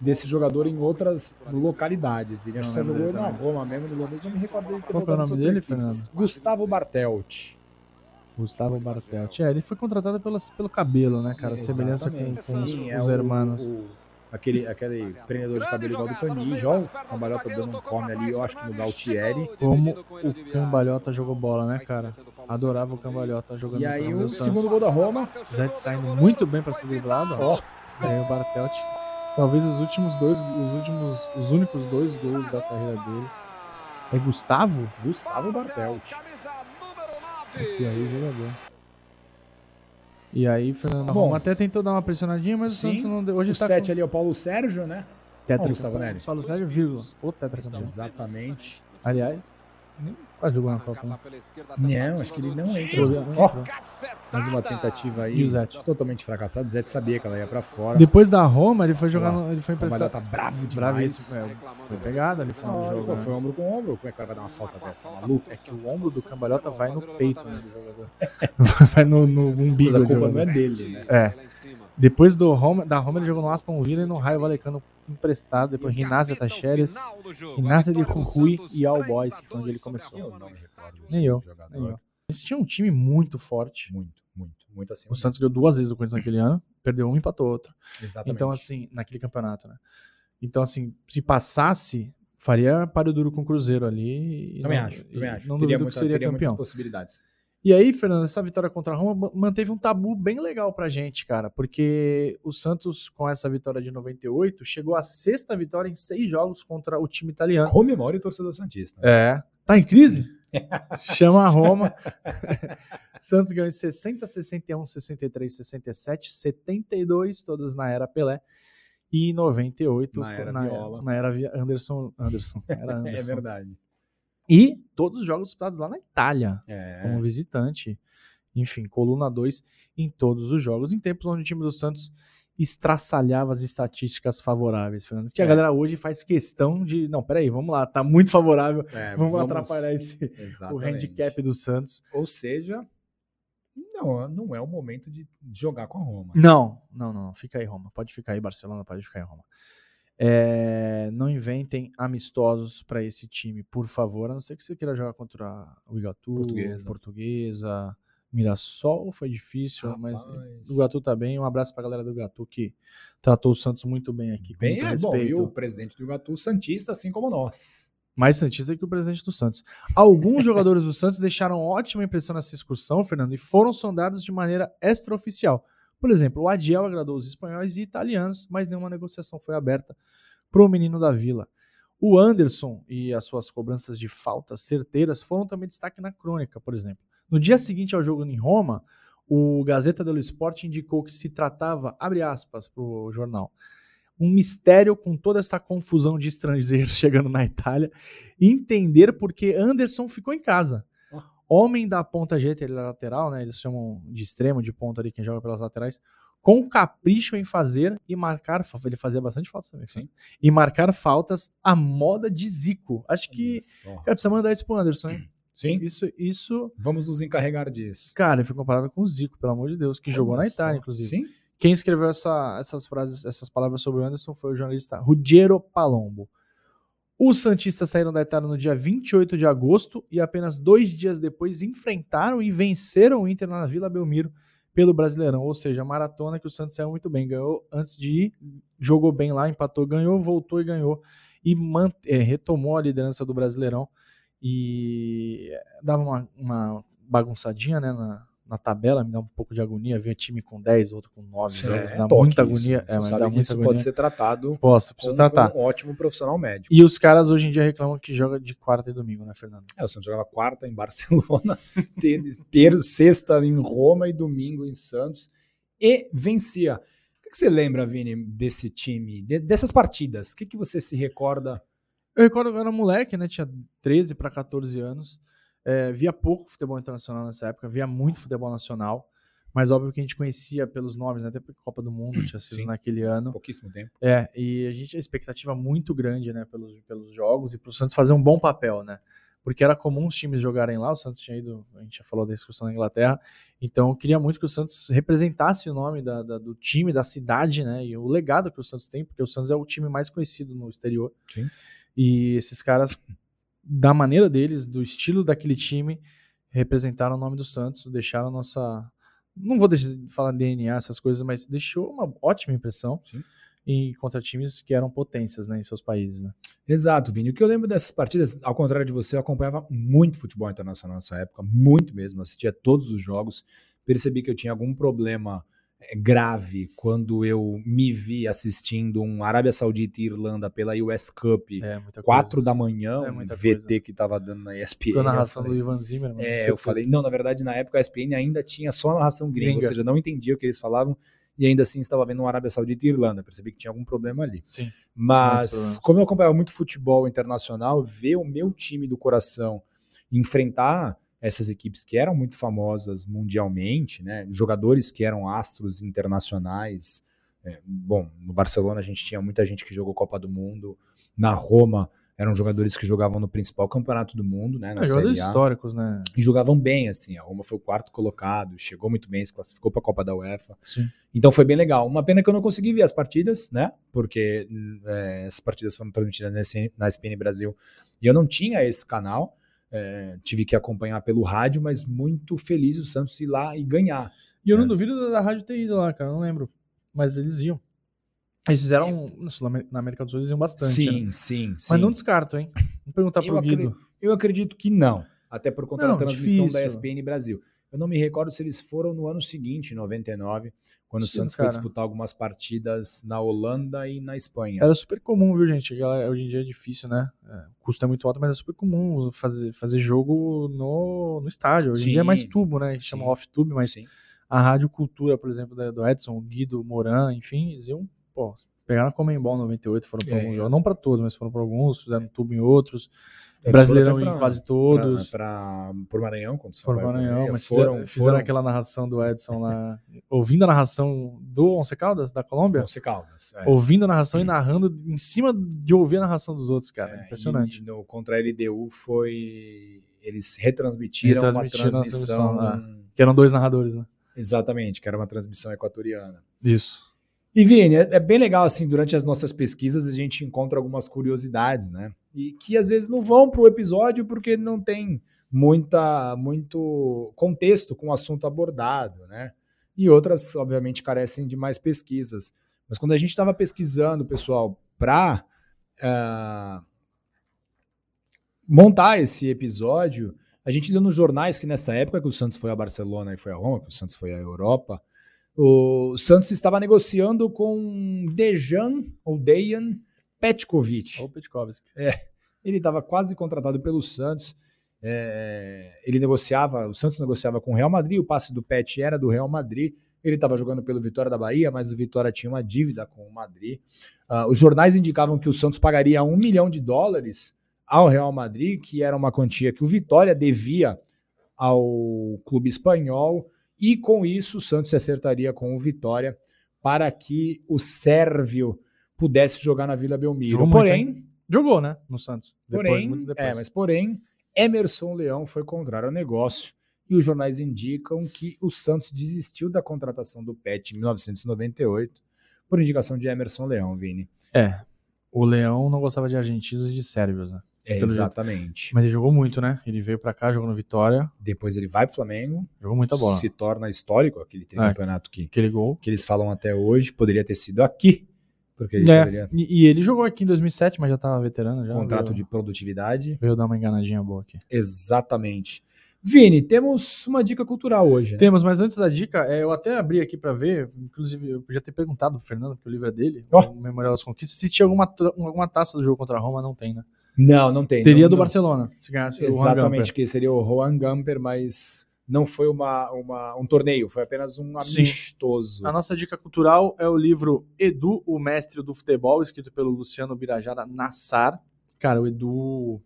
desse jogador em outras localidades. Acho que só jogou na. Roma mesmo, no Lanús não me recordo dele ter Qual é o nome dele. Fernando? Gustavo Bartelt. Gustavo Bartelt. É, ele foi contratado pelo, pelo cabelo, né, cara? Semelhança com, com Exatamente. os, Sim, é os o- hermanos. o- aquele, aquele prendedor de cabelo igual do Cani, joga o Cambalhota dando um come ali, eu acho que no Galtieri. Como o Cambalhota jogou bola, né, cara? Adorava o Cambalhota jogando E aí o Santos. segundo gol da Roma, Zete saindo muito bem pra ser driblado, ó. Aí o Bartelt. Talvez os últimos dois, os últimos, os únicos dois gols da carreira dele. É Gustavo? Gustavo Bartelt. E aí, jogador. E aí, Fernando Bom. Roma até tentou dar uma pressionadinha, mas Sim. o Santos não deu. Hoje O tá 7 com ali é o Paulo Sérgio, né? tetra. Paulo Sérgio, vírgula. O tetracampeão. Exatamente. Aliás, quase jogou na Copa. né? Não, acho que ele não entra. Ó, entrou. mais uma tentativa E aí. o Zete? Totalmente fracassado. O Zete sabia que ela ia pra fora. Depois da Roma, ele foi jogar no, ele foi O Cambalhota emprestado. tá bravo demais. Bravíssimo. É, foi pegada ali do Olha, jogo. né? foi ombro com ombro. Como é que vai dar uma falta dessa? Maluco? É que o ombro do cambalhota vai no peito né, do jogador. <laughs> vai no, no umbigo Mas a culpa não é dele, né? É. Depois do Roma, da Roma, ele jogou no Aston Villa e no Raio Valecano emprestado. Depois Rinácia Tacheres, Rinácia de Rui e All Boys, que foi onde ele começou. Eu não me recordo desse Nem eu, jogador. nem eu. Eles tinham um time muito forte. Muito, muito, muito assim. O Santos deu duas vezes o Corinthians naquele ano, perdeu um e empatou outro. Exatamente. Então, assim, naquele campeonato, né? Então, assim, se passasse, faria páreo duro com o Cruzeiro ali. também não- acho, também acho. Não teria duvido muita, que seria teria campeão. muitas possibilidades. E aí, Fernando, essa vitória contra a Roma ma- manteve um tabu bem legal pra gente, cara, porque o Santos, com essa vitória de 98, chegou à sexta vitória em seis jogos contra o time italiano. Comemore o torcedor Santista. É. Tá em crise? <laughs> Chama a Roma. <laughs> Santos ganhou em 60, 61, 63, 67, 72, todas na era Pelé. E em 98, Na era na, Viola. na era Anderson. Anderson. Era <laughs> É Anderson. verdade. E todos os jogos disputados lá na Itália É. como visitante. Enfim, coluna 2 em todos os jogos, em tempos onde o time do Santos estraçalhava as estatísticas favoráveis, Fernando. Que a É. galera hoje faz questão de. Não, peraí, vamos lá, tá muito favorável. É, <laughs> vamos, atrapalhar esse, o handicap do Santos. Ou seja, não, não é o momento de jogar com a Roma. Não, não, não. Fica aí, Roma. Pode ficar aí, Barcelona, pode ficar aí, Roma. É, não inventem amistosos para esse time, por favor. A não ser que você queira jogar contra o Igatu, Portuguesa. Portuguesa, Mirassol. Foi difícil, mas Rapaz. o Gatu tá bem. Um abraço pra galera do Gatu que tratou o Santos muito bem aqui. Bem, é bom. E o presidente do Iguatu, Santista, assim como nós. Mais Santista que o presidente do Santos. Alguns jogadores do Santos deixaram ótima impressão nessa excursão, Fernando, e foram sondados de maneira extraoficial. Por exemplo, o Adiel agradou os espanhóis e italianos, mas nenhuma negociação foi aberta para o menino da vila. O Anderson e as suas cobranças de faltas certeiras foram também destaque na crônica, por exemplo. No dia seguinte ao jogo em Roma, o Gazeta dello Sport indicou que se tratava, abre aspas para o jornal, um mistério com toda essa confusão de estrangeiros <laughs> chegando na Itália e entender por que Anderson ficou em casa. Homem da ponta direita, ele é lateral, né? Eles chamam de extremo, de ponta ali, quem joga pelas laterais, com capricho em fazer e marcar. Ele fazia bastante faltas também. Sim. E marcar faltas à moda de Zico. Acho que. Olha. Cara, precisa mandar isso pro Anderson, hein? <clears throat> Sim, Isso, isso. vamos nos encarregar disso. Cara, ele foi comparado com o Zico, pelo amor de Deus, que jogou na Olha Itália, só. inclusive. Sim, Quem escreveu essa- essas frases, essas palavras sobre o Anderson foi o jornalista Ruggero Palombo. Os Santistas saíram da Itália no dia 28 de agosto e apenas dois dias depois enfrentaram e venceram o Inter na Vila Belmiro pelo Brasileirão. Ou seja, a maratona que o Santos saiu muito bem. Ganhou antes de ir, jogou bem lá, empatou, ganhou, voltou e ganhou. E é, retomou a liderança do Brasileirão. E dava uma, uma bagunçadinha né, na, na tabela, me dá um pouco de agonia ver time com 10, outro com 9. é, dá toque muita isso. agonia. Você É, mas dá que muita isso agonia. pode ser tratado Posso, preciso como tratar. um ótimo profissional médico. E os caras hoje em dia reclamam que joga de quarta e domingo, né, Fernando? É, o Santos jogava quarta em Barcelona, <laughs> ter, ter sexta em Roma e domingo em Santos e vencia. O que que você lembra, Vini, desse time, de- dessas partidas? O que, que você se recorda? Eu recordo que eu era moleque, né? Tinha 13 para 14 anos. É, via pouco futebol internacional nessa época, via muito futebol nacional. Mas óbvio que a gente conhecia pelos nomes, né? até porque Copa do Mundo tinha sido Sim. naquele ano. Pouquíssimo tempo. É, e a gente a expectativa muito grande, né, pelos, pelos jogos e para o Santos fazer um bom papel, né? Porque era comum os times jogarem lá, o Santos tinha ido, a gente já falou da discussão na Inglaterra, então eu queria muito que o Santos representasse o nome da, da- do time, da cidade, né, e o legado que o Santos tem, porque o Santos é o time mais conhecido no exterior. Sim. E esses caras, da maneira deles, do estilo daquele time, representaram o nome do Santos, deixaram a nossa. Não vou deixar de falar DNA, essas coisas, mas deixou uma ótima impressão. Sim. e contra times que eram potências né, em seus países. Né? Exato, Vini. O que eu lembro dessas partidas, ao contrário de você, eu acompanhava muito futebol internacional nessa época, muito mesmo. Assistia todos os jogos. Percebi que eu tinha algum problema grave quando eu me vi assistindo um Arábia Saudita e Irlanda pela US Cup, É, 4 da manhã, É um VT coisa. que tava dando na ESPN. Com a narração falei, do Ivan Zimmerman. É, você eu falei, não, na verdade, na época a ESPN ainda tinha só narração gringa, Gringa. ou seja, não entendia o que eles falavam e ainda assim estava vendo um Arábia Saudita e Irlanda. Percebi que tinha algum problema ali. Sim. Mas, como eu acompanhava muito futebol internacional, ver o meu time do coração enfrentar essas equipes que eram muito famosas mundialmente, né? Jogadores que eram astros internacionais. É, bom, no Barcelona a gente tinha muita gente que jogou Copa do Mundo. Na Roma eram jogadores que jogavam no principal campeonato do mundo, né? Na É, jogadores Série A históricos, né? e jogavam bem, assim. A Roma foi o quarto colocado, chegou muito bem, se classificou para a Copa da UEFA. Sim. Então foi bem legal. Uma pena que eu não consegui ver as partidas, né? Porque é, essas partidas foram transmitidas SPN na SPN Brasil e eu não tinha esse canal. É, tive que acompanhar pelo rádio, mas muito feliz o Santos ir lá e ganhar. E eu não É. duvido da, da rádio ter ido lá, cara. Não lembro. Mas eles iam. Eles fizeram. Na América do Sul eles iam bastante. sim, né? sim, sim. Mas não descarto, hein? Vamos perguntar Eu pro Guido. Eu acredito que não, até por conta Não, da transmissão da difícil. ESPN Brasil. Eu não me recordo se eles foram no ano seguinte, em 99, quando Sim, o Santos cara. foi disputar algumas partidas na Holanda e na Espanha. Era super comum, viu, gente? Hoje em dia é difícil, né? É, o custo é muito alto, mas é super comum fazer, fazer jogo no, no estádio. Hoje em dia é mais Sim, tubo, né? A gente sim. chama off-tube, mas Sim. a Rádio Cultura, por exemplo, do Edson, o Guido, o Moran, enfim, eles iam, pô, pegaram a Comembol 98, foram pra É, alguns é. jogos, não pra todos, mas foram pra alguns, fizeram tubo em outros, Eles Brasileirão foram até em pra- quase todos. Pra, pra, por Maranhão, o Foram Sampaio para Maranhão, mas foram, fizeram, fizeram foram aquela narração do Edson lá, <laughs> ouvindo a narração do Once Caldas, da Colômbia, Once Caldas. é. ouvindo a narração e narrando em cima de ouvir a narração dos outros, cara. É, Impressionante. E, no, contra a LDU foi. Eles retransmitiram, Retransmitiram uma transmissão. transmissão, Que eram dois narradores, né? Exatamente, que era uma transmissão equatoriana. Isso. E Vini, é, é bem legal assim, durante as nossas pesquisas a gente encontra algumas curiosidades, né? E que às vezes não vão para o episódio porque não tem muita muito contexto com o assunto abordado, né? E outras, obviamente, carecem de mais pesquisas. Mas quando a gente estava pesquisando, pessoal, para montar esse episódio, a gente leu nos jornais que nessa época que o Santos foi a Barcelona e foi a Roma, que o Santos foi à Europa, o Santos estava negociando com Dejan ou Dejan Petkovic. Ou Petkovic. Ele estava quase contratado pelo Santos. É, ele negociava, o Santos negociava com o Real Madrid, o passe do Pet era do Real Madrid. Ele estava jogando pelo Vitória da Bahia, mas o Vitória tinha uma dívida com o Madrid. Ah, os jornais indicavam que o Santos pagaria um milhão de dólares ao Real Madrid, que era uma quantia que o Vitória devia ao clube espanhol, e com isso o Santos se acertaria com o Vitória para que o Sérvio pudesse jogar na Vila Belmiro. Jogou muito, Porém, Jogou, né? No Santos. Depois, porém, muito depois. é, mas porém, Emerson Leão foi contrário ao negócio e os jornais indicam que o Santos desistiu da contratação do Pet em 1998 por indicação de Emerson Leão, Vini. É. O Leão não gostava de argentinos e de sérvios, né? É, exatamente. Mas ele jogou muito, né? Ele veio pra cá, jogou no Vitória, Depois ele vai pro Flamengo, jogou muita bola. se torna histórico aquele É. campeonato que, Aquele gol. que eles falam até hoje, poderia ter sido aqui, porque ele É, poderia e, e ele jogou aqui em 2007, mas já tava veterano já. contrato veio, de produtividade. Veio dar uma enganadinha boa aqui. Exatamente. Vini, temos uma dica cultural hoje. né? Temos, mas antes da dica, é, eu até abri aqui pra ver, inclusive eu podia ter perguntado pro Fernando, porque o livro é dele, Ó. o Memorial das Conquistas, se tinha alguma, alguma taça do jogo contra a Roma, não tem, né? Não, não tem. Teria não, do não. Barcelona, se ganhasse o Exatamente, Hangamper. que seria o Juan Gamper, mas não foi uma, uma- um torneio, foi apenas um Sim. amistoso. A nossa dica cultural é o livro Edu, o Mestre do Futebol, escrito pelo Luciano Birajara Nassar. Cara, o Edu.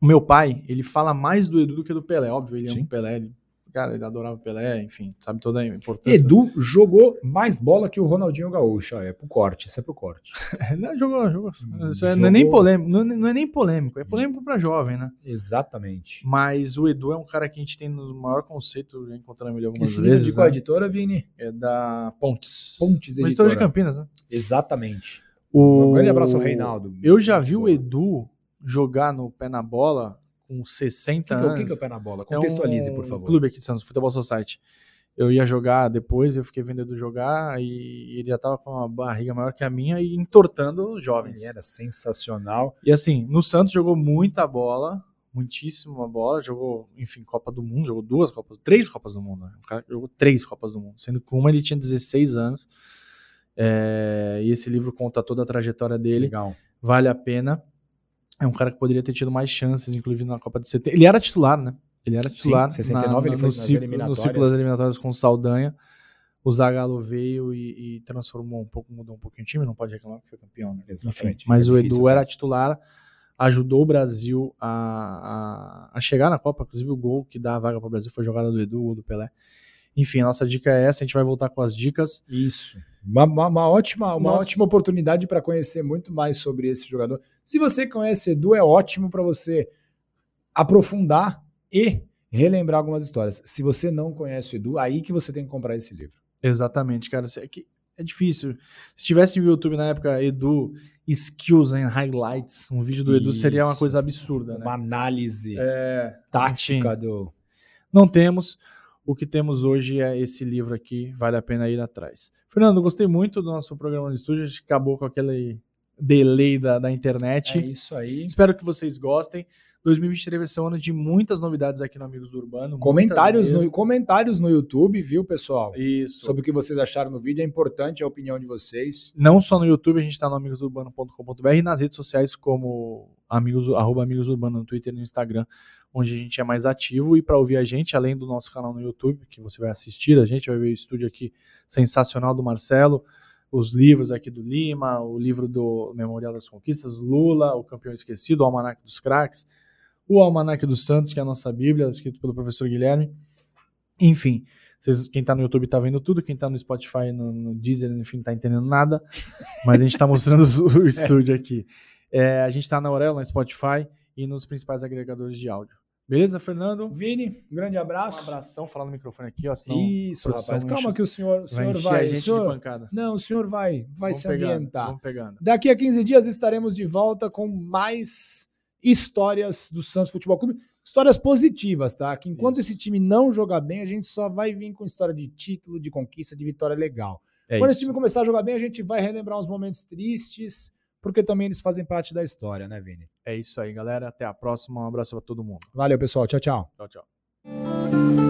O meu pai, ele fala mais do Edu do que do Pelé, óbvio, ele ama Sim. o Pelé. Ele, cara, ele adorava o Pelé, enfim, sabe toda a importância. Edu jogou mais bola que o Ronaldinho Gaúcho. É pro corte, isso é pro corte. <laughs> Não, jogou, jogou. Isso é- Jogou. não é nem polêmico, não, é- não é nem polêmico, é polêmico pra jovem, né? Exatamente. Mas o Edu é um cara que a gente tem no maior conceito, já encontramos ele algumas Esse vezes. de qual né? editora, Vini? É da Pontes. Pontes Editora. editora de Campinas, né? Exatamente. O... Um grande abraço ao Reinaldo. Eu já vi o. Edu jogar no pé na bola com 60 O que, que é- o anos. que que é o pé na bola? Contextualize, É um por favor. clube aqui de Santos, Futebol Society. eu ia jogar depois, eu fiquei vendo Edu jogar e ele já tava com uma barriga maior que a minha e entortando jovens. Ele era sensacional. E assim, no Santos jogou muita bola, muitíssima bola, jogou, enfim, Copa do Mundo, jogou duas Copas, três Copas do Mundo. Né? O cara jogou três Copas do Mundo, sendo que uma ele tinha 16 anos. É, e esse livro conta toda a trajetória dele. Legal. Vale a pena. É um cara que poderia ter tido mais chances, inclusive na Copa de 70. Ele era titular, né? Ele era titular. Sim, 69 na, ele foi no, nas ciclo, eliminatórias. no ciclo das eliminatórias com o Saldanha. O Zagallo veio e, e transformou um pouco, mudou um pouquinho o time, não pode reclamar que foi campeão, né? Exatamente, Enfim, mas o difícil, Edu né? era titular, ajudou o Brasil a, a, a chegar na Copa, inclusive o gol que dá a vaga para o Brasil foi jogada do Edu, o do Pelé. Enfim, a nossa dica é essa, a gente vai voltar com as dicas. Isso. Uma, uma- uma ótima, uma Nossa. ótima oportunidade para conhecer muito mais sobre esse jogador. Se você conhece o Edu, é ótimo para você aprofundar e relembrar algumas histórias. Se você não conhece o Edu, aí que você tem que comprar esse livro. Exatamente, cara. É, que é difícil. Se tivesse no YouTube na época, Edu, Skills and Highlights, um vídeo do Edu seria uma Isso. coisa absurda, né? Uma análise É, tática enfim. do. Não temos. O que temos hoje é esse livro aqui, vale a pena ir atrás. Fernando, gostei muito do nosso programa no estúdio, a gente acabou com aquele delay da, da internet. É isso aí. Espero que vocês gostem. 2023 vai ser um ano de muitas novidades aqui no Amigos do Urbano. Comentários no, comentários no YouTube, viu, pessoal? Isso. Sobre o que vocês acharam no vídeo. É importante a opinião de vocês. Não só no YouTube, a gente está no amigosurbano.com.br e nas redes sociais como amigos, arroba Amigos Urbano no Twitter e no Instagram, onde a gente é mais ativo. E para ouvir a gente, além do nosso canal no YouTube, que você vai assistir, a gente vai ver o estúdio aqui sensacional do Marcelo, os livros aqui do Lima, o livro do Memorial das Conquistas, Lula, o Campeão Esquecido, o Almanac dos Craques, o Almanac dos Santos, que é a nossa Bíblia, escrito pelo professor Guilherme. Enfim, vocês, quem tá no YouTube tá vendo tudo, quem tá no Spotify, no, no Deezer, enfim, tá entendendo nada. Mas a gente tá mostrando o, o <laughs> estúdio aqui. É, a gente tá na Aurel, na Spotify e nos principais agregadores de áudio. Beleza, Fernando? Vini, um grande Um abraço. abração, falar no microfone aqui, ó. Senão Isso, rapaz. Calma enche- que o senhor, o vai senhor vai. a o gente de senhor, pancada. não, o senhor vai, vai Vamos se pegando, ambientar. Vamos pegando. Daqui a 15 dias estaremos de volta com mais histórias do Santos Futebol Clube. Histórias positivas, tá? Que enquanto esse time não jogar bem, a gente só vai vir com história de título, de conquista, de vitória legal. É Quando isso. esse time começar a jogar bem, a gente vai relembrar uns momentos tristes, porque também eles fazem parte da história, né, Vini? É isso aí, galera. Até a próxima. Um abraço pra todo mundo. Valeu, pessoal. Tchau, tchau. Tchau, tchau.